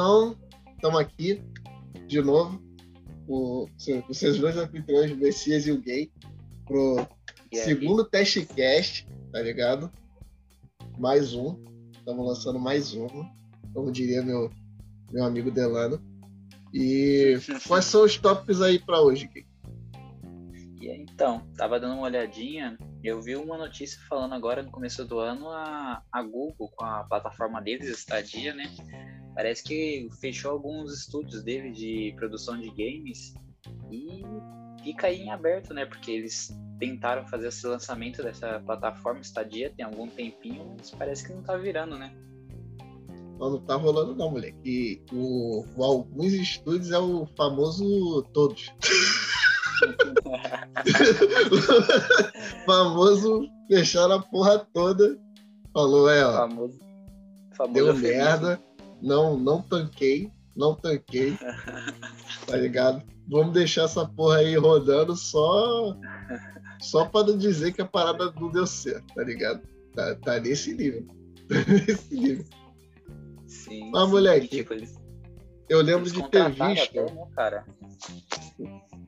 Então, estamos aqui de novo. O, seus dois anfitriões, o Messias e o Gay, pro segundo testcast, tá ligado? Mais um. Estamos lançando mais um, como diria meu, meu amigo Delano. E quais são os tópicos aí para hoje, Gay? Então, tava dando uma olhadinha, eu vi uma notícia falando agora no começo do ano a, a Google com a plataforma deles, Stadia, né? Parece que fechou alguns estúdios dele de produção de games e fica aí em aberto, né? Porque eles tentaram fazer esse lançamento dessa plataforma Stadia tem algum tempinho, mas parece que não tá virando, né? Não, não tá rolando não, moleque. O, o alguns estúdios é o famoso todos. famoso fechar a porra toda. Falou, é, ó. Famoso, famoso deu merda. Não, não tanquei. Não tanquei. tá ligado? Vamos deixar essa porra aí rodando só. Só não dizer que a parada não deu certo, tá ligado? Tá, tá nesse nível. Tá nesse nível. Sim. Mas, moleque, tipo, eles, eu lembro de ter visto. Até, né, cara?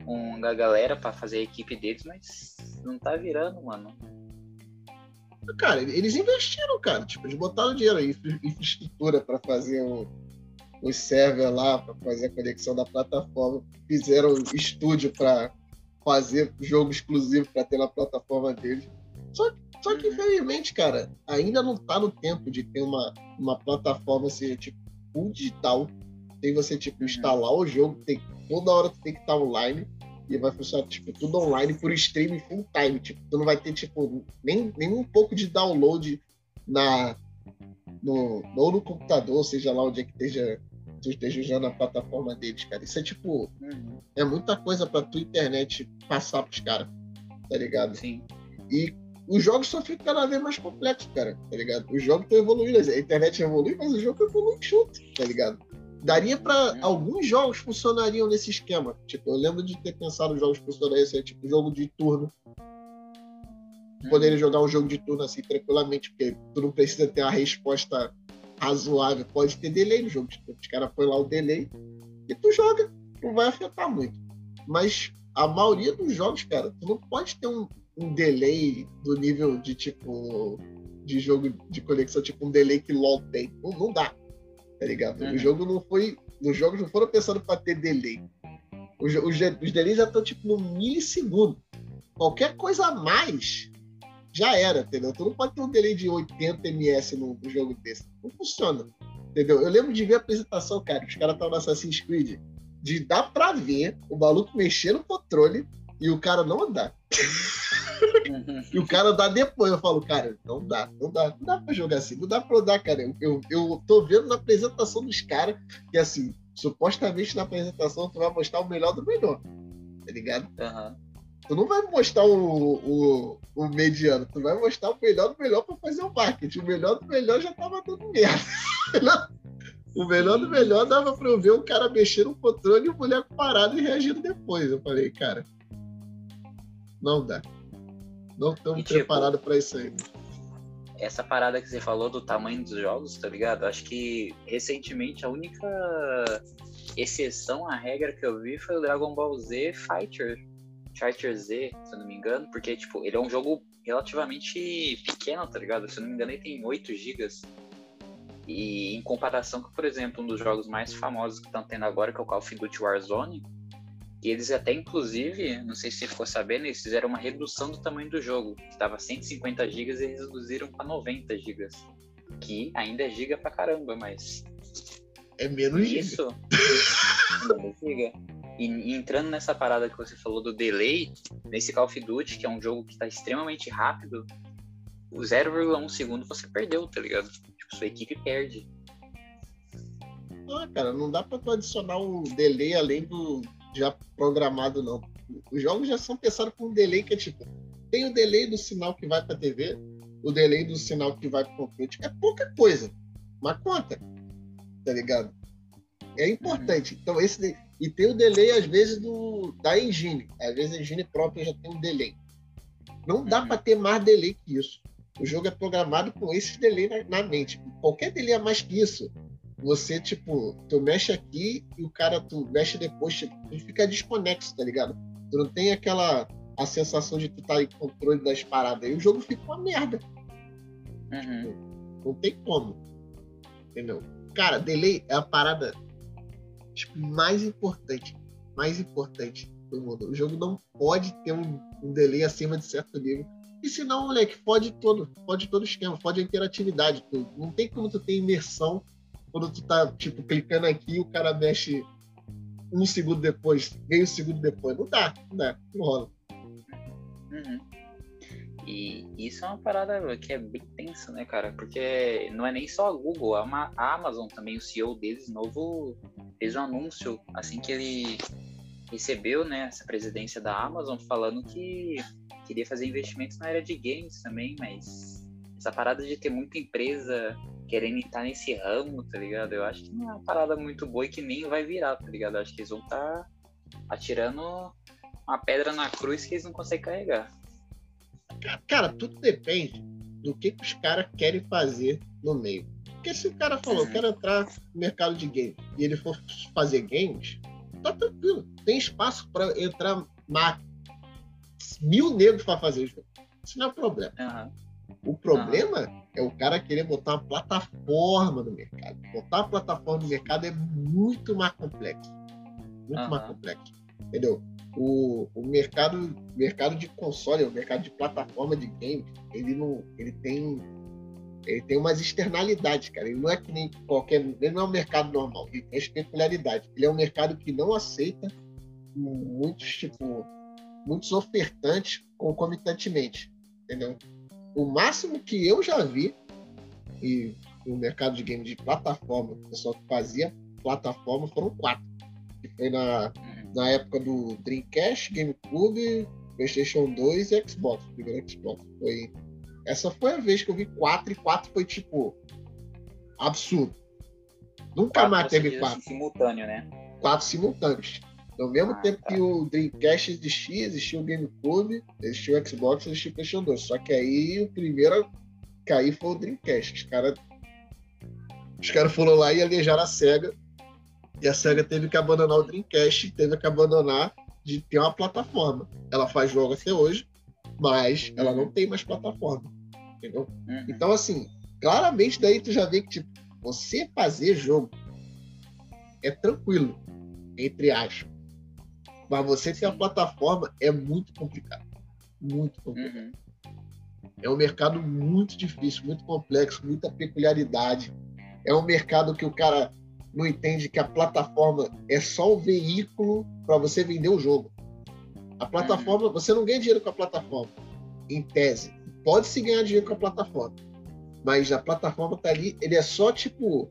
um, da galera para fazer a equipe deles, mas não tá virando, mano. Cara, eles investiram, cara. Tipo, eles botaram dinheiro aí, infraestrutura para fazer o, os server lá, para fazer a conexão da plataforma. Fizeram estúdio para fazer jogo exclusivo para ter na plataforma deles. Só, só que, uhum. infelizmente, cara, ainda não tá no tempo de ter uma, uma plataforma assim, tipo, full digital. Tem você, tipo, uhum. instalar o jogo, tem toda hora tu tem que estar online e vai funcionar tipo, tudo online por streaming full time. Tipo, tu não vai ter tipo, nem, nem um pouco de download na, no, ou no computador, seja lá onde é que esteja, tu esteja usando a plataforma deles, cara. Isso é tipo, uhum. é muita coisa pra tua internet passar pros caras, tá ligado? Sim. E os jogos só ficam cada vez mais complexos, cara, tá ligado? Os jogos estão evoluindo, a internet evolui, mas o jogo evolui junto, tá ligado? Daria para uhum. alguns jogos funcionariam nesse esquema. Tipo, eu lembro de ter pensado em jogos que funcionariam assim, tipo jogo de turno. Uhum. Poderia jogar um jogo de turno assim tranquilamente, porque tu não precisa ter uma resposta razoável. Pode ter delay no jogo de turno. Os caras põem lá o delay e tu joga, não vai afetar muito. Mas a maioria dos jogos, cara, tu não pode ter um, um delay do nível de tipo de jogo de conexão, tipo um delay que LOL tem. Não, não dá tá ligado? Uhum. O jogo não foi. Os jogos não foram pensando para ter delay. Os, os, os delays já estão tipo no milissegundo. Qualquer coisa a mais já era, entendeu? Tu não pode ter um delay de 80 ms no jogo desse. Não funciona. Entendeu? Eu lembro de ver a apresentação, cara, os caras estavam no Assassin's Creed, de dar pra ver o maluco mexer no controle e o cara não andar. e o cara dá depois. Eu falo, cara, não dá, não dá, não dá pra jogar assim, não dá pra dar, cara. Eu, eu, eu tô vendo na apresentação dos caras que, assim, supostamente na apresentação tu vai mostrar o melhor do melhor, tá ligado? Uhum. Tu não vai mostrar o, o, o, mediano, tu vai mostrar o melhor do melhor pra fazer o marketing. O melhor do melhor já tava dando merda. o melhor do melhor dava pra eu ver o cara mexer no controle e o boneco parado e reagindo depois. Eu falei, cara, não dá. Não estamos tipo, preparados para isso aí. Essa parada que você falou do tamanho dos jogos, tá ligado? Acho que recentemente a única exceção à regra que eu vi foi o Dragon Ball Z Fighter. Fighter Z, se eu não me engano, porque, tipo, ele é um jogo relativamente pequeno, tá ligado? Se eu não me engano, ele tem 8 GB. E em comparação com, por exemplo, um dos jogos mais famosos que estão tendo agora, que é o Call of Duty Warzone, e eles até, inclusive, não sei se você ficou sabendo, eles fizeram uma redução do tamanho do jogo. Estava 150 GB e eles reduziram para 90 GB. Que ainda é giga pra caramba, mas. É menos isso. menos giga. E, e, entrando nessa parada que você falou do delay, nesse Call of Duty, que é um jogo que está extremamente rápido, o 0,1 segundo você perdeu, tá ligado? Tipo, sua equipe perde. Ah, cara, não dá pra tu adicionar um delay além do, já programado, não. Os jogos já são pensados com um delay que é tipo, tem o delay do sinal que vai para a TV, o delay do sinal que vai para o computador. É pouca coisa, mas conta, tá ligado? É importante. Uhum. Então, esse e tem o delay, às vezes, do, da engine. Às vezes a engine própria já tem um delay. Não dá uhum. para ter mais delay que isso. O jogo é programado com esse delay na, na, mente. Qualquer delay a mais que isso, você, tipo, tu mexe aqui e o cara, tu mexe depois, tipo, tu fica desconexo, tá ligado? Tu não tem aquela a sensação de tu estar tá em controle das paradas. E o jogo fica uma merda. Uhum. Tipo, não tem como. Entendeu? Cara, delay é a parada tipo, mais importante. Mais importante do mundo. O jogo não pode ter um, um delay acima de certo nível. E senão, moleque, pode todo, pode todo esquema, pode a interatividade. Tu, não tem como tu ter imersão quando tu tá, tipo, clicando aqui o cara mexe um segundo depois, meio segundo depois. Não dá, não dá, não rola. Uhum. E isso é uma parada que é bem tensa, né, cara? Porque não é nem só a Google, a Amazon também, o CEO deles, novo, fez um anúncio assim que ele recebeu, né, essa presidência da Amazon, falando que queria fazer investimentos na área de games também, mas essa parada de ter muita empresa querendo estar nesse ramo, tá ligado? Eu acho que não é uma parada muito boa e que nem vai virar, tá ligado? Eu acho que eles vão estar tá atirando uma pedra na cruz que eles não conseguem carregar. Cara, tudo depende do que, que os caras querem fazer no meio. Porque se o cara falou, uhum. quero entrar no mercado de games e ele for fazer games, tá tranquilo. Tem espaço para entrar mil negros para fazer jogo. Isso não é problema. Uhum. O problema é o cara querer botar uma plataforma no mercado. Botar uma plataforma no mercado é muito mais complexo. Muito mais complexo. Entendeu? o, o mercado, mercado de console, o mercado de plataforma de games, ele não, ele tem, ele tem umas externalidades, cara. Ele não é que nem qualquer, ele não é um mercado normal. Ele tem as peculiaridades. Ele é um mercado que não aceita muitos tipo, muitos ofertantes concomitantemente, entendeu? O máximo que eu já vi e no mercado de games de plataforma, o pessoal que fazia plataforma foram quatro. Que foi na na época do Dreamcast, GameCube, PlayStation 2 e Xbox. Primeiro Xbox. Foi... Essa foi a vez que eu vi 4 e 4 foi tipo absurdo. Nunca quatro mais teve 4. Assim, simultâneo, né? 4 simultâneos. No mesmo ah, tempo tá. que o Dreamcast existia, existia o GameCube, existia o Xbox, existia o PlayStation 2. Só que aí o primeiro a cair foi o Dreamcast. Os caras os cara foram lá e alejaram a SEGA e a SEGA teve que abandonar o Dreamcast, teve que abandonar de ter uma plataforma. Ela faz jogo até hoje, mas ela não tem mais plataforma. Entendeu? Uhum. Então, assim, claramente daí tu já vê que, tipo, você fazer jogo é tranquilo, entre aspas. Mas você ter a plataforma é muito complicado. Muito complicado. Uhum. É um mercado muito difícil, muito complexo, muita peculiaridade. É um mercado que o cara não entende que a plataforma é só o veículo para você vender o jogo. A plataforma, você não ganha dinheiro com a plataforma, em tese. Pode se ganhar dinheiro com a plataforma, mas a plataforma tá ali, ele é só tipo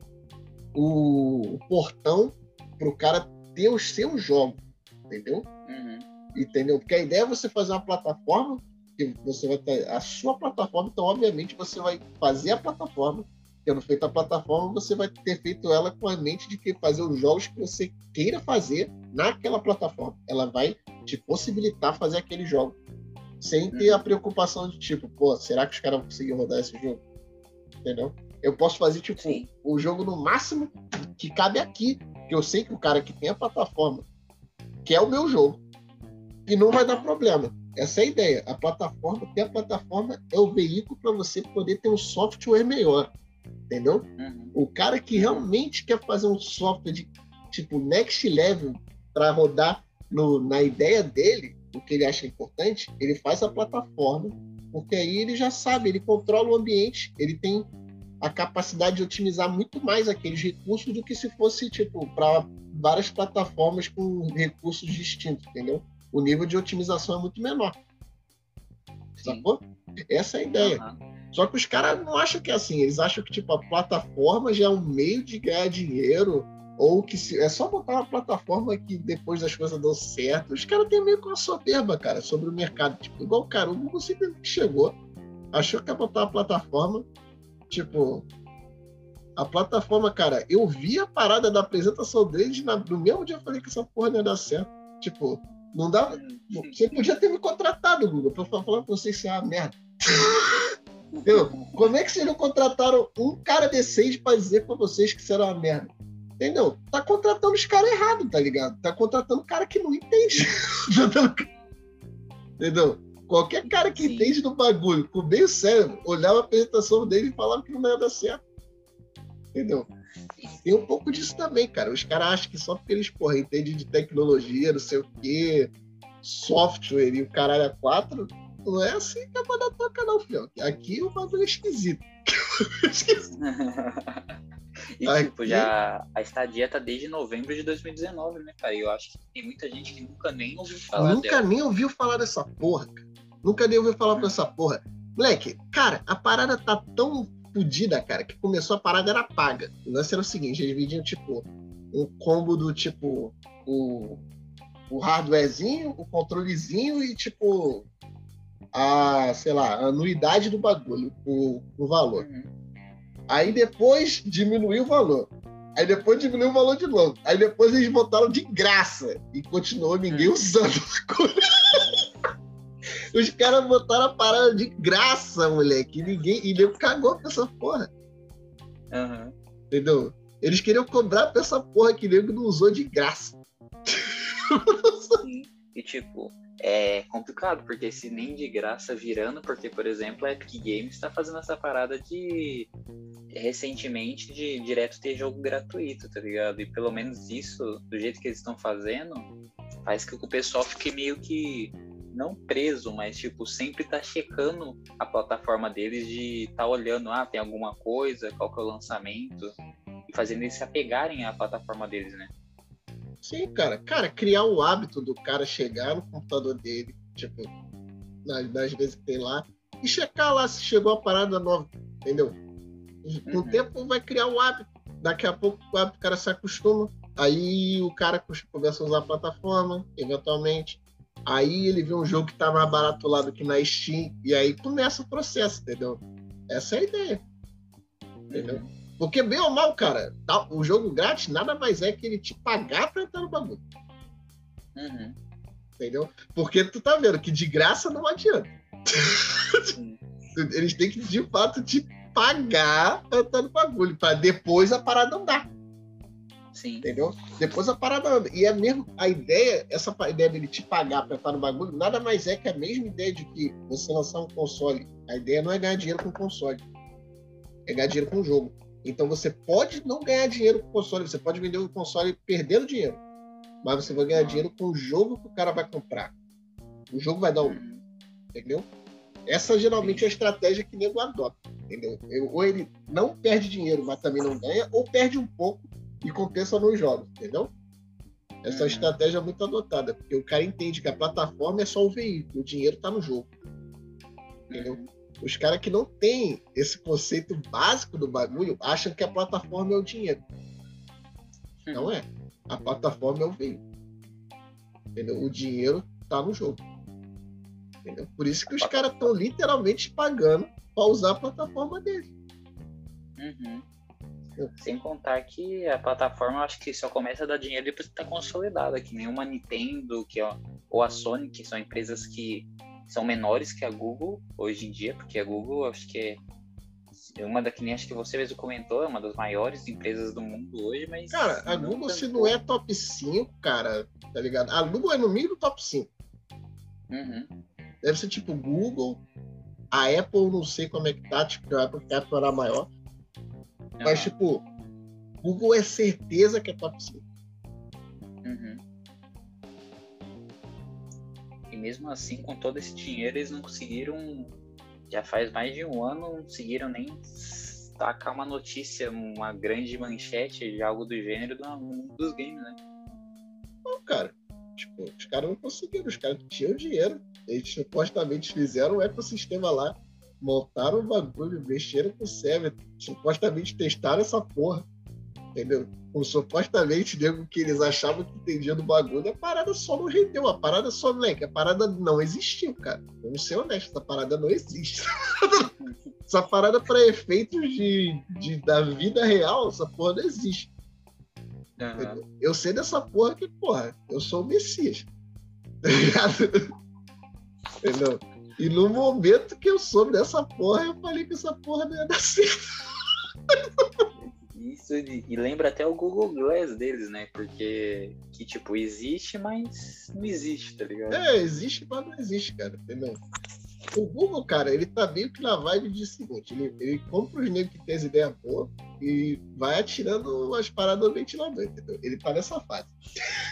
o, o portão para o cara ter os seus jogos, entendeu? Uhum. Entendeu? Porque a ideia é você fazer uma plataforma que você vai ter a sua plataforma, então obviamente você vai fazer a plataforma tendo feito a plataforma, você vai ter feito ela com a mente de que fazer os jogos que você queira fazer naquela plataforma. Ela vai te possibilitar fazer aquele jogo. Sem ter a preocupação de tipo, pô, será que os caras vão conseguir rodar esse jogo? Entendeu? Eu posso fazer, tipo, Sim. o jogo no máximo que cabe aqui. Que eu sei que o cara que tem a plataforma quer o meu jogo. E não vai dar problema. Essa é a ideia. A plataforma, ter a plataforma é o veículo para você poder ter um software melhor entendeu? Uhum. O cara que realmente quer fazer um software de tipo next level para rodar no, na ideia dele, o que ele acha importante, ele faz a plataforma, porque aí ele já sabe, ele controla o ambiente, ele tem a capacidade de otimizar muito mais aqueles recursos do que se fosse tipo para várias plataformas com recursos distintos, entendeu? O nível de otimização é muito menor. Sim. Sacou? Essa é a ideia. Uhum. Só que os caras não acham que é assim, eles acham que tipo, a plataforma já é um meio de ganhar dinheiro, ou que se, é só botar uma plataforma que depois das coisas dão certo. Os caras têm meio que uma soberba, cara, sobre o mercado. Tipo, igual, cara, o Google simplesmente chegou, achou que ia botar uma plataforma, tipo, a plataforma, cara, eu vi a parada da apresentação deles na, no mesmo dia eu falei que essa porra não ia dar certo. Tipo, não dá. Você podia ter me contratado, Google, pra falar pra vocês se é uma merda. Entendeu? Como é que vocês não contrataram um cara decente pra dizer pra vocês que isso era uma merda? Entendeu? Tá contratando os caras errados, tá ligado? Tá contratando cara que não entende. Entendeu? Qualquer cara que Sim. entende do bagulho, com meio cérebro, olhava a apresentação dele e falava que não ia dar certo. Entendeu? Tem um pouco disso também, cara. Os caras acham que só porque eles, porra, entendem de tecnologia, não sei o quê, software e o caralho a quatro, não é assim que a banda toca, não, filho. Aqui o bagulho é esquisito. e, Aqui... tipo, já a estadia tá desde novembro de 2019, né, cara? E eu acho que tem muita gente que nunca nem ouviu falar Nunca dela. nem ouviu falar dessa porra, cara. Nunca nem ouviu falar dessa porra. Moleque, cara, a parada tá tão fodida, cara, que começou a parada era paga. O lance era o seguinte, eles vendiam, tipo, um combo do tipo o, o hardwarezinho, o controlezinho e, tipo, a, sei lá, a anuidade do bagulho, o, o valor. Uhum. Aí depois diminuiu o valor. Aí depois diminuiu o valor de novo. Aí depois eles botaram de graça e continuou ninguém uhum. usando. Os caras botaram a parada de graça, moleque. E ninguém. E nego cagou pra essa porra. Uhum. Entendeu? Eles queriam cobrar pra essa porra que nego não usou de graça. Sim. E tipo, é complicado, porque se nem de graça virando, porque, por exemplo, a Epic Games está fazendo essa parada de recentemente de direto ter jogo gratuito, tá ligado? E pelo menos isso, do jeito que eles estão fazendo, faz que o pessoal fique meio que não preso, mas tipo, sempre tá checando a plataforma deles de tá olhando, ah, tem alguma coisa, qual que é o lançamento, e fazendo eles se apegarem à plataforma deles, né? Sim, cara. Cara, criar o hábito do cara chegar no computador dele, tipo, nas, nas vezes que tem lá, e checar lá se chegou a parada nova, entendeu? E com uhum. o tempo vai criar o hábito. Daqui a pouco o hábito o cara se acostuma. Aí o cara começa a usar a plataforma, eventualmente. Aí ele vê um jogo que tá mais barato lá do que na Steam. E aí começa o processo, entendeu? Essa é a ideia. Entendeu? Uhum. Porque, bem ou mal, cara, tá, o jogo grátis nada mais é que ele te pagar pra entrar no bagulho. Uhum. Entendeu? Porque tu tá vendo que de graça não adianta. Eles têm que, de fato, te pagar pra entrar no bagulho, pra depois a parada andar. Sim. Entendeu? Depois a parada anda. E é mesmo a ideia, essa ideia dele te pagar pra estar no bagulho, nada mais é que a mesma ideia de que você lançar um console. A ideia não é ganhar dinheiro com o console. É ganhar dinheiro com o jogo. Então você pode não ganhar dinheiro com o console, você pode vender o console perdendo dinheiro. Mas você vai ganhar dinheiro com o jogo que o cara vai comprar. O jogo vai dar um. Entendeu? Essa geralmente é a estratégia que o nego adota. Entendeu? Ou ele não perde dinheiro, mas também não ganha, ou perde um pouco e compensa nos jogos, entendeu? Essa é estratégia é muito adotada, porque o cara entende que a plataforma é só o veículo, o dinheiro está no jogo. Entendeu? Os caras que não têm esse conceito básico do bagulho acham que a plataforma é o dinheiro. Não é. A plataforma é o veículo. Entendeu? O dinheiro tá no jogo. Entendeu? Por isso que os caras estão literalmente pagando para usar a plataforma dele. Uhum. Sem contar que a plataforma acho que só começa a dar dinheiro depois que tá consolidada, que nem uma Nintendo, que, ó, ou a Sony, que são empresas que são menores que a Google hoje em dia, porque a Google acho que é uma da que nem acho que você mesmo comentou, é uma das maiores empresas do mundo hoje, mas. Cara, a Google, se não é top 5, cara, tá ligado? A Google é no mínimo top 5. Uhum. Deve ser tipo Google, a Apple, não sei como é que tá, tipo, a Apple, a Apple era maior. Uhum. Mas, tipo, Google é certeza que é top 5. Uhum mesmo assim, com todo esse dinheiro, eles não conseguiram. Já faz mais de um ano, não conseguiram nem tacar uma notícia, uma grande manchete de algo do gênero do mundo dos games, né? Não, cara. Tipo, os caras não conseguiram, os caras tinham dinheiro. Eles supostamente fizeram um ecossistema lá, montaram o bagulho, mexeram com o server, supostamente testaram essa porra. Entendeu? com supostamente nego que eles achavam que entendia do bagulho, a parada só não rendeu. A parada só, moleque, a parada não existiu, cara. Vamos ser honestos, essa parada não existe. essa parada, para efeitos de, de, da vida real, essa porra não existe. Uhum. Eu sei dessa porra que, porra, eu sou o Messias. Tá ligado? Entendeu? E no momento que eu soube dessa porra, eu falei que essa porra não ia dar certo. Isso, e lembra até o Google Glass deles, né? Porque, que tipo, existe, mas não existe, tá ligado? É, existe, mas não existe, cara, entendeu? O Google, cara, ele tá meio que na vibe de seguinte: ele, ele compra os negros que tem as ideias boas e vai atirando as paradas no ventilador, entendeu? Ele tá nessa fase.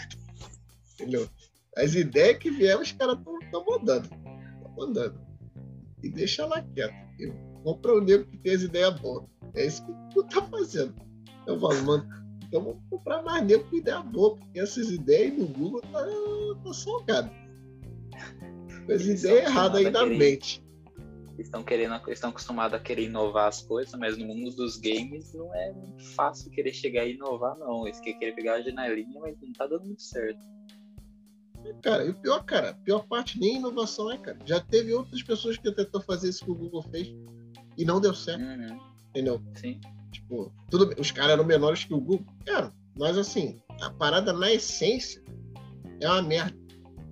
entendeu? As ideias que vieram, os caras estão mandando. Mandando. E deixa lá quieto. Compra o negro que tem as ideias boas. É isso que tu tá fazendo. Eu falo, mano, então vamos comprar mais negro com ideia boa, porque essas ideias no Google tá, tá salgado. As ideias erradas aí na mente. Estão querendo, estão acostumados a querer inovar as coisas, mas no mundo dos games não é fácil querer chegar e inovar, não. Eles querem querer pegar a janelinha, mas não tá dando muito certo. Cara, e o pior, cara, a pior parte nem inovação é, cara. Já teve outras pessoas que tentou fazer isso que o Google fez e não deu certo. Uhum. Entendeu? Sim. Tipo, tudo os caras eram menores que o Google. Era, mas assim, a parada na essência é uma merda.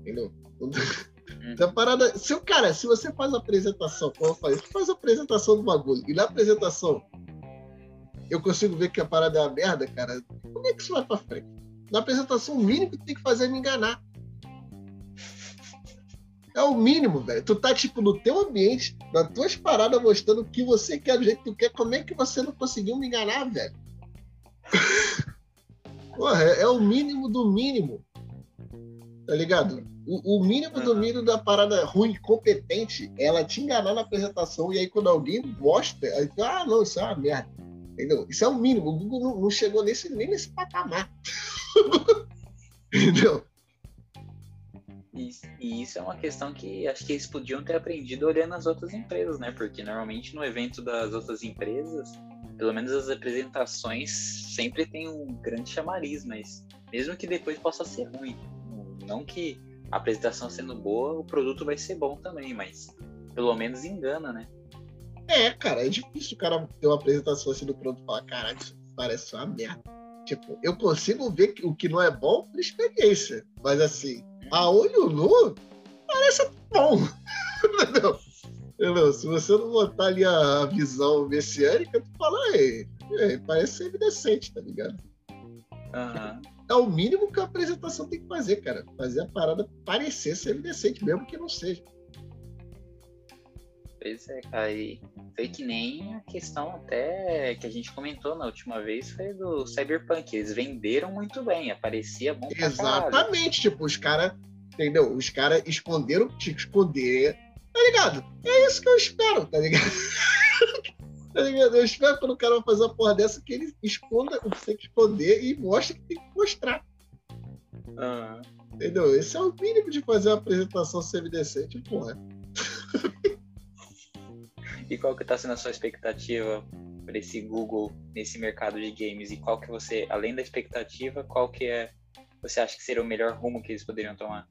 Entendeu? Então, a parada. Se o cara, se você faz a apresentação, como eu falei, você faz a apresentação do bagulho, e na apresentação eu consigo ver que a parada é uma merda, cara, como é que isso vai pra frente? Na apresentação, o mínimo que tem que fazer é me enganar. É o mínimo, velho. Tu tá, tipo, no teu ambiente, nas tuas paradas, mostrando o que você quer, do jeito que tu quer. Como é que você não conseguiu me enganar, velho? Porra, é, é, o mínimo do mínimo. Tá ligado? O, o mínimo do mínimo da parada ruim, competente, é ela te enganar na apresentação e aí quando alguém mostra, aí tu, ah, não, isso é uma merda. Entendeu? Isso é o mínimo. O Google não, não chegou nesse, nem nesse patamar. Entendeu? E, isso é uma questão que acho que eles podiam ter aprendido olhando as outras empresas, né? Porque normalmente no evento das outras empresas, pelo menos as apresentações sempre tem um grande chamariz, mas mesmo que depois possa ser ruim. Não que a apresentação sendo boa, o produto vai ser bom também, mas pelo menos engana, né? É, cara, é difícil o cara ter uma apresentação assim do produto e falar, caralho, isso parece uma merda. Tipo, eu consigo ver o que não é bom por experiência, mas assim, a olho nu, parece bom. Entendeu? Se você não botar ali a visão messiânica, tu fala, ei, ei parece ser decente, tá ligado? Uhum. É o mínimo que a apresentação tem que fazer, cara. Fazer a parada parecer ser decente, mesmo que não seja. Pois é, cara. E foi que nem a questão até que a gente comentou na última vez foi do Cyberpunk. Eles venderam muito bem, aparecia bom Exatamente, tipo, os caras, entendeu? Os caras esconderam o que tinha que esconder, tá ligado? É isso que eu espero, tá ligado? tá ligado? Eu espero quando o cara vai fazer uma porra dessa que ele esconda o que tem que esconder e mostre que tem que mostrar. Ah. Entendeu? Esse é o mínimo de fazer uma apresentação semi-decente, porra. E qual que tá sendo a sua expectativa para esse Google nesse mercado de games? E qual que você, além da expectativa, qual que é você acha que seria o melhor rumo que eles poderiam tomar?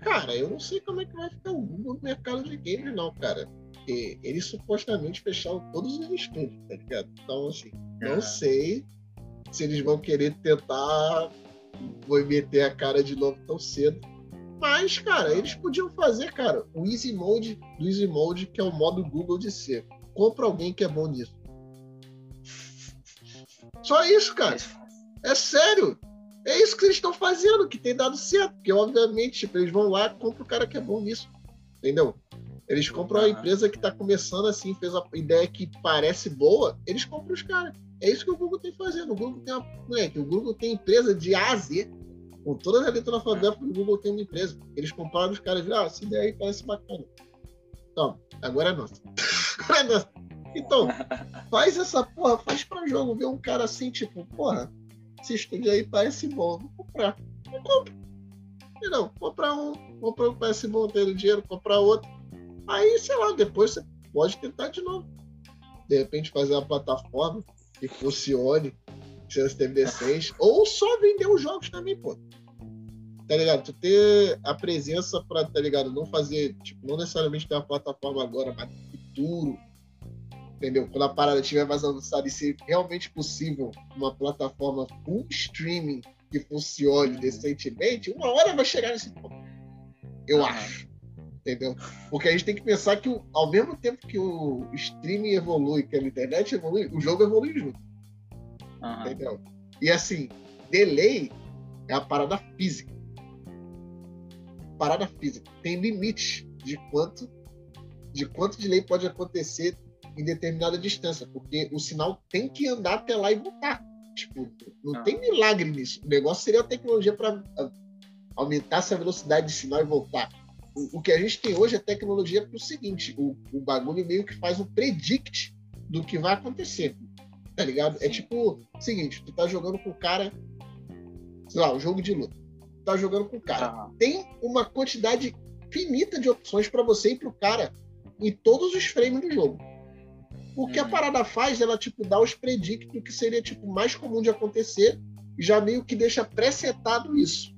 Cara, eu não sei como é que vai ficar o Google no mercado de games, não, cara. Porque eles supostamente fecharam todos os estúdios, tá ligado? Então, assim, não sei se eles vão querer tentar vou meter a cara de novo tão cedo. Mas, cara, eles podiam fazer, cara, o Easy Mode do Easy Mode, que é o modo Google de ser. Compra alguém que é bom nisso. Só isso, cara. É sério. É isso que eles estão fazendo, que tem dado certo. Porque, obviamente, tipo, eles vão lá e compram o cara que é bom nisso. Entendeu? Eles compram a empresa que está começando assim, fez a ideia que parece boa, eles compram os caras. É isso que o Google tem fazendo. O Google tem uma, moleque, o Google tem empresa de A a Z com todas as letras alfabéticas do Google tem uma empresa. Eles compraram os caras e ah, essa ideia aí parece bacana. Então, agora é nossa. agora é nossa. Então, faz essa porra, faz pra jogo, ver um cara assim, tipo, porra, esse estúdio aí parece bom, vou comprar. Eu compro. Não, comprar um, comprar um parece bom, ter dinheiro, comprar outro. Aí, sei lá, depois você pode tentar de novo. De repente fazer uma plataforma que funcione, chance de decente, ou só vender os jogos também, pô. Tá ligado? Tu ter a presença pra, tá ligado? Não fazer, tipo, não necessariamente ter uma plataforma agora, mas no futuro, entendeu? Quando a parada estiver mais avançada e ser realmente possível uma plataforma full streaming que funcione decentemente, uma hora vai chegar nesse ponto. Eu acho. Entendeu? Porque a gente tem que pensar que ao mesmo tempo que o streaming evolui, que a internet evolui, o jogo evolui junto. Uhum. Entendeu? E assim, delay é a parada física. Parada física. Tem limite de quanto de quanto delay pode acontecer em determinada distância, porque o sinal tem que andar até lá e voltar. Tipo, não ah. tem milagre nisso. O negócio seria a tecnologia para aumentar essa velocidade de sinal e voltar. O, o, que a gente tem hoje é tecnologia para o seguinte: o, o bagulho meio que faz um predict do que vai acontecer. Tá ligado? É tipo o seguinte: tu tá jogando com o cara, sei lá, um jogo de luta. Tu tá jogando com o cara. Ah. Tem uma quantidade finita de opções para você ir pro cara em todos os frames do jogo. O que a uhum. parada faz, ela tipo dá os predicts do que seria tipo mais comum de acontecer, e já meio que deixa pré-setado isso.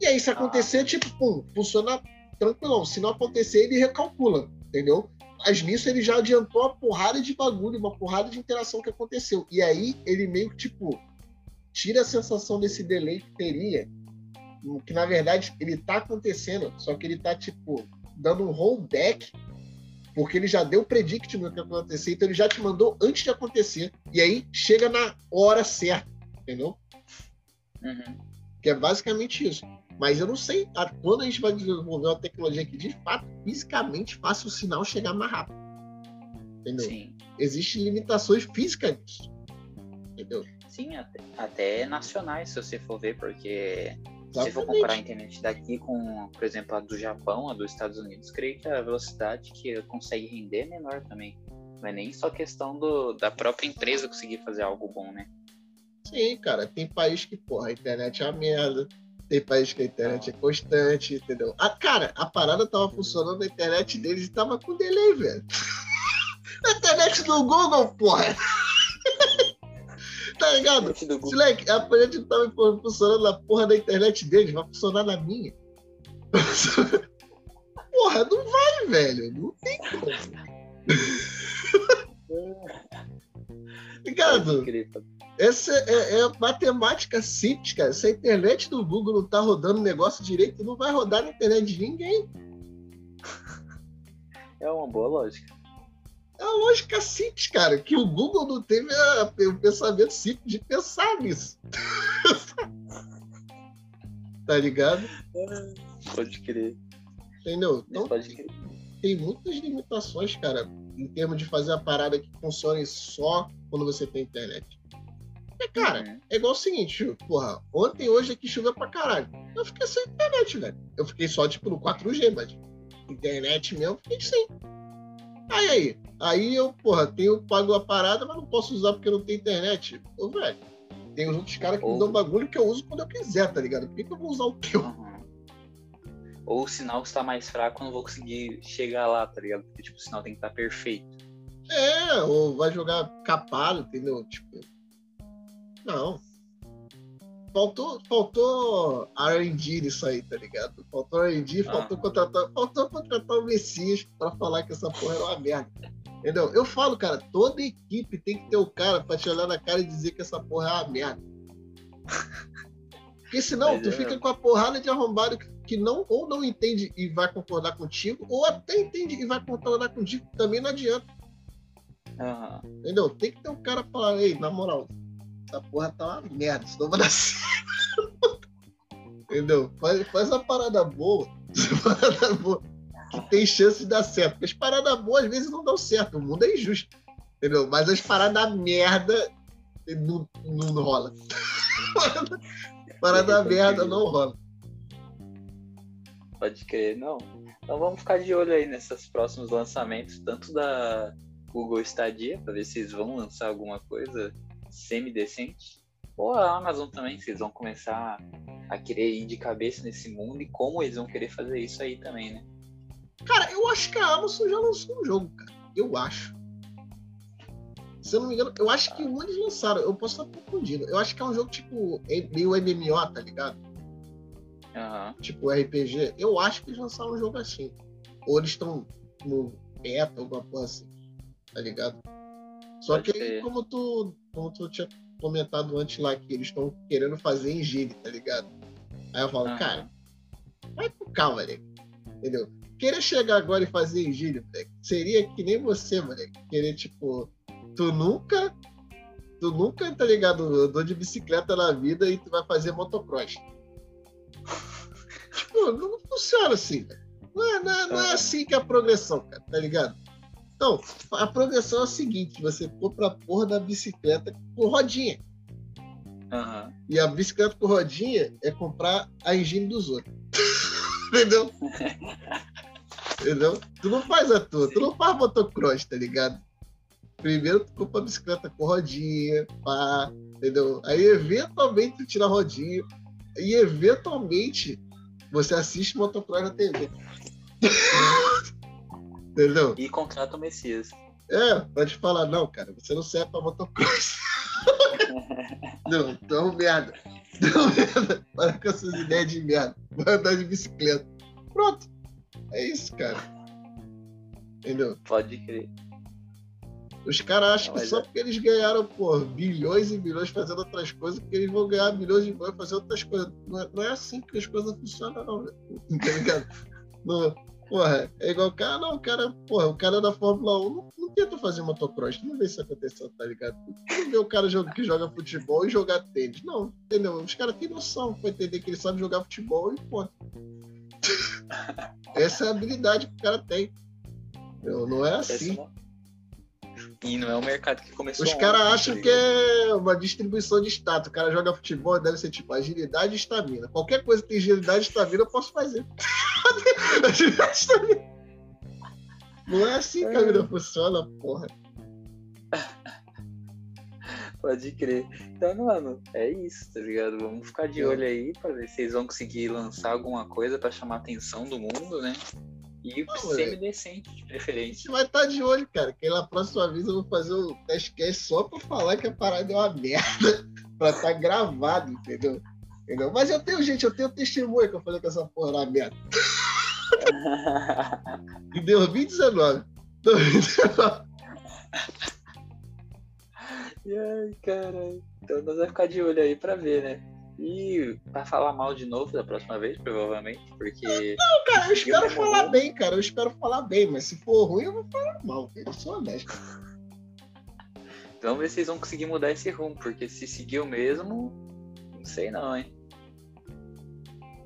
E aí se acontecer, ah. tipo, pum, funciona tranquilão. Se não acontecer, ele recalcula, entendeu? Mas nisso ele já adiantou uma porrada de bagulho, uma porrada de interação que aconteceu. E aí ele meio que, tipo, tira a sensação desse delay que teria, que na verdade ele tá acontecendo, só que ele tá, tipo, dando um rollback porque ele já deu o predict no que ia acontecer, então ele já te mandou antes de acontecer, e aí chega na hora certa, entendeu? Uhum. Que é basicamente isso. Mas eu não sei a, quando a gente vai desenvolver uma tecnologia que de fato fisicamente faça o sinal chegar mais rápido. Entendeu? Sim. Existem limitações físicas. Entendeu? Sim, até, até nacionais, se você for ver, porque se for comparar a internet daqui com, por exemplo, a do Japão, a dos Estados Unidos, creio que a velocidade que consegue render é menor também. Não é nem só questão do, da própria empresa conseguir fazer algo bom, né? Sim, cara. Tem país que, porra, a internet é uma merda. Tem país que a internet é constante, entendeu? A, cara, a parada tava funcionando na internet deles e tava com delay, velho. a internet do Google, porra. Tá ligado? Moleque, a parede não tava funcionando na porra da internet deles, vai funcionar na minha. Porra, não vai, velho. Não tem como. ligado? Essa é, é matemática simples, cara. Se a internet do Google não tá rodando o negócio direito, não vai rodar na internet de ninguém. É uma boa lógica. É uma lógica simples, cara, que o Google não teve a, o pensamento simples de pensar nisso. tá ligado? Pode crer. Entendeu? Então, Pode crer. tem muitas limitações, cara, em termos de fazer a parada que funcione só quando você tem internet. É, cara, uhum. é igual o seguinte, porra, ontem, hoje aqui choveu pra caralho. Eu fiquei sem internet, velho. Eu fiquei só, tipo, no 4G, mas internet mesmo, fiquei sem. Aí, aí, aí eu, porra, tenho pago a parada, mas não posso usar porque não tem internet. Ô, velho, tem os outros caras que Ou... me dão bagulho que eu uso quando eu quiser, tá ligado? Por que, que eu vou usar o teu? Uhum. Ou o sinal está mais fraco, eu não vou conseguir chegar lá, tá ligado? Porque, tipo, o sinal tem que estar tá perfeito. É, ou vai jogar capado, entendeu? Tipo. Não faltou, faltou R&D nisso aí, tá ligado? Faltou R&D, faltou, ah. contratar, faltou contratar o Messias pra falar que essa porra era uma merda. Entendeu? Eu falo, cara, toda equipe tem que ter o cara pra te olhar na cara e dizer que essa porra é uma merda. Porque senão Mas tu é... fica com a porrada de arrombado que não ou não entende e vai concordar contigo, ou até entende e vai concordar contigo, também não adianta. Uhum. Entendeu? Tem que ter um cara pra falar, ei, na moral, essa porra tá uma merda, senão vai dar certo. Entendeu? Faz, faz uma parada boa. parada boa. Que tem chance de dar certo. Porque as paradas boas às vezes não dão certo. O mundo é injusto. Entendeu? Mas as paradas merda não, não, não rola. parada merda não rola. Pode crer, não. Então vamos ficar de olho aí nesses próximos lançamentos, tanto da Google Stadia, para ver se eles vão lançar alguma coisa semi-decente. Ou a Amazon também, vocês vão começar a querer ir de cabeça nesse mundo e como eles vão querer fazer isso aí também, né? Cara, eu acho que a Amazon já lançou um jogo, cara. Eu acho. Se eu não me engano, eu acho que um eles lançaram. Eu posso estar confundindo. Eu acho que é um jogo tipo meio MMO, tá ligado? Uhum. Tipo RPG. Eu acho que eles lançaram um jogo assim. Ou eles estão no beta, alguma coisa assim. Tá ligado? Só Pode que, ser. como tu como tu tinha comentado antes lá, que eles estão querendo fazer engine, tá ligado? Aí eu falo, ah. cara, vai com calma, né? Entendeu? querer chegar agora e fazer engine, moleque, seria que nem você, moleque. Querer, tipo, tu nunca. Tu nunca, tá ligado? Andou de bicicleta na vida e tu vai fazer motocross. tipo, não funciona assim, velho. Não é, não, é, não é assim que é a progressão, cara, tá ligado? Então, a progressão é o seguinte: você compra a porra da bicicleta com rodinha. Uhum. E a bicicleta com rodinha é comprar a engine dos outros. Entendeu? Entendeu? Tu não faz a tua, tu não faz motocross, tá ligado? Primeiro tu compra a bicicleta com rodinha, pá, entendeu? Aí eventualmente tu tira a rodinha e eventualmente você assiste motocross na TV. Entendeu? E contrata o Messias. É, pode falar, não, cara, você não serve pra motocross. não, então merda. Então merda. Para com essas ideias de merda. Vai andar de bicicleta. Pronto. É isso, cara. Entendeu? Pode crer. Os caras acham que só é... porque eles ganharam, pô, bilhões e bilhões fazendo outras coisas, que eles vão ganhar bilhões e bilhões fazendo outras coisas. Não é, não é assim que as coisas funcionam, não, né? Tá ligado? Não, porra, é igual o cara, não, o cara, porra, o cara da Fórmula 1 não, não tenta fazer motocross, não vê isso acontecendo, tá ligado? Não vê o cara que joga futebol e jogar tênis. Não, entendeu? Os caras têm noção pra entender que ele sabe jogar futebol e ponto. Essa é a habilidade que o cara tem. Não é assim. E não é o mercado que começou. Os caras tá acham que é uma distribuição de status. O cara joga futebol, deve ser tipo agilidade e estamina. Qualquer coisa que tem agilidade e estamina, eu posso fazer. não é assim que a vida funciona, porra. Pode crer. Então, mano, é isso, tá ligado? Vamos ficar de é. olho aí pra ver se eles vão conseguir lançar alguma coisa pra chamar a atenção do mundo, né? E não, semi-decente, de preferência. A gente vai estar tá de olho, cara. Que na próxima vez eu vou fazer o um testcast só pra falar que a parada é uma merda. pra estar tá gravado, entendeu? entendeu? Mas eu tenho, gente, eu tenho testemunho que eu falei que essa porra era uma merda. em 2019. 2019. Ai, caralho. Então nós vamos ficar de olho aí pra ver, né? E vai falar mal de novo da próxima vez, provavelmente, porque. Não, cara, eu espero falar bem, cara. Eu espero falar bem, mas se for ruim, eu vou falar mal. Eu sou honesto. Vamos ver se eles vão conseguir mudar esse rumo, porque se seguir o mesmo, não sei não, hein?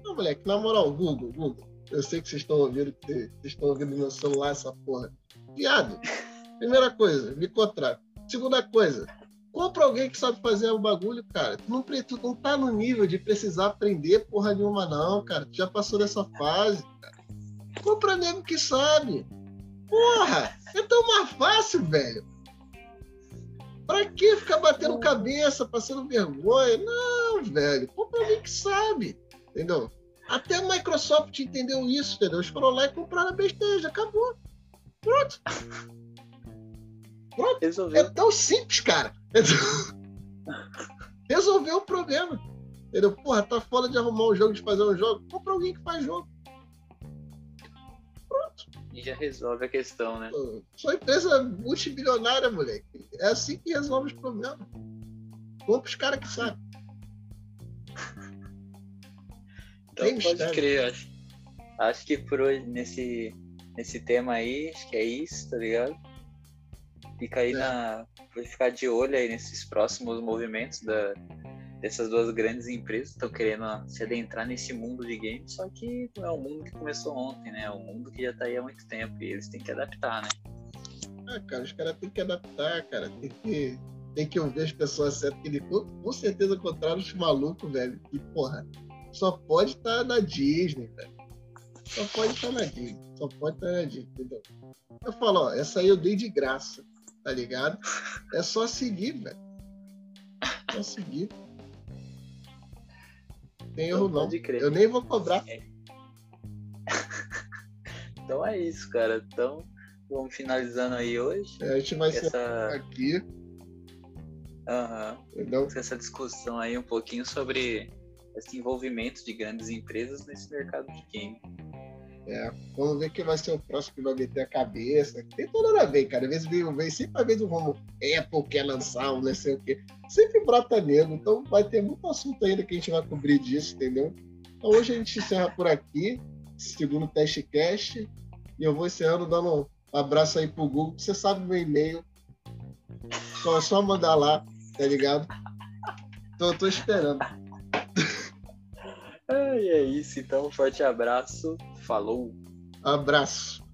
Não, moleque, na moral, Google, Google. Eu sei que vocês estão ouvindo, vocês estão ouvindo no meu celular essa porra. Viado, primeira coisa, me contrata. Segunda coisa, Compra alguém que sabe fazer o bagulho, cara. Tu não, tu não tá no nível de precisar aprender porra nenhuma, não, cara. Tu já passou dessa fase, cara. Compra nego que sabe. Porra! É tão mais fácil, velho. Pra que ficar batendo cabeça, passando vergonha? Não, velho. Compra alguém que sabe. Entendeu? Até a Microsoft entendeu isso, entendeu? Eles foram lá e compraram a besteira, acabou. Pronto. Pronto. É tão simples, cara. Resolveu o problema. Entendeu? Porra, tá fora de arrumar um jogo, de fazer um jogo. Compra alguém que faz jogo. Pronto. E já resolve a questão, né? Sou empresa multibilionária, moleque. É assim que resolve os problemas. Compra os caras que sabem. Então Tem pode mistério. crer, acho. Acho que por hoje, nesse, nesse tema aí, acho que é isso, tá ligado? Fica aí é. na. Vai ficar de olho aí nesses próximos movimentos da, dessas duas grandes empresas que estão querendo se adentrar nesse mundo de games, só que não é um mundo que começou ontem, né? É um mundo que já tá aí há muito tempo e eles têm que adaptar, né? Ah, cara, os caras têm que adaptar, cara. Tem que, tem que ouvir as pessoas certas. Ele, com, com certeza, contrário os malucos, velho. Que, porra, só pode estar tá na Disney, velho. Só pode estar tá na Disney. Só pode estar tá na Disney, entendeu? Eu falo, ó, essa aí eu dei de graça tá ligado? É só seguir, velho. É só seguir. Tem erro não. Eu nem vou cobrar. É. então é isso, cara. Então vamos finalizando aí hoje. É, a gente vai essa... aqui. Uhum. Essa discussão aí um pouquinho sobre esse envolvimento de grandes empresas nesse mercado de game. É, vamos ver quem vai ser o próximo que vai meter a cabeça. Tem toda hora vem, cara. Às vezes vem, vem sempre às vezes o Apple quer lançar, um não sei o quê. Sempre brota nego. Então vai ter muito assunto ainda que a gente vai cobrir disso, entendeu? Então hoje a gente encerra por aqui, segundo teste cast. E eu vou encerrando dando um abraço aí pro Google. Você sabe meu e-mail. Só, é só mandar lá, tá ligado? Então eu tô esperando. e é isso, então. Um forte abraço. Falou. Abraço.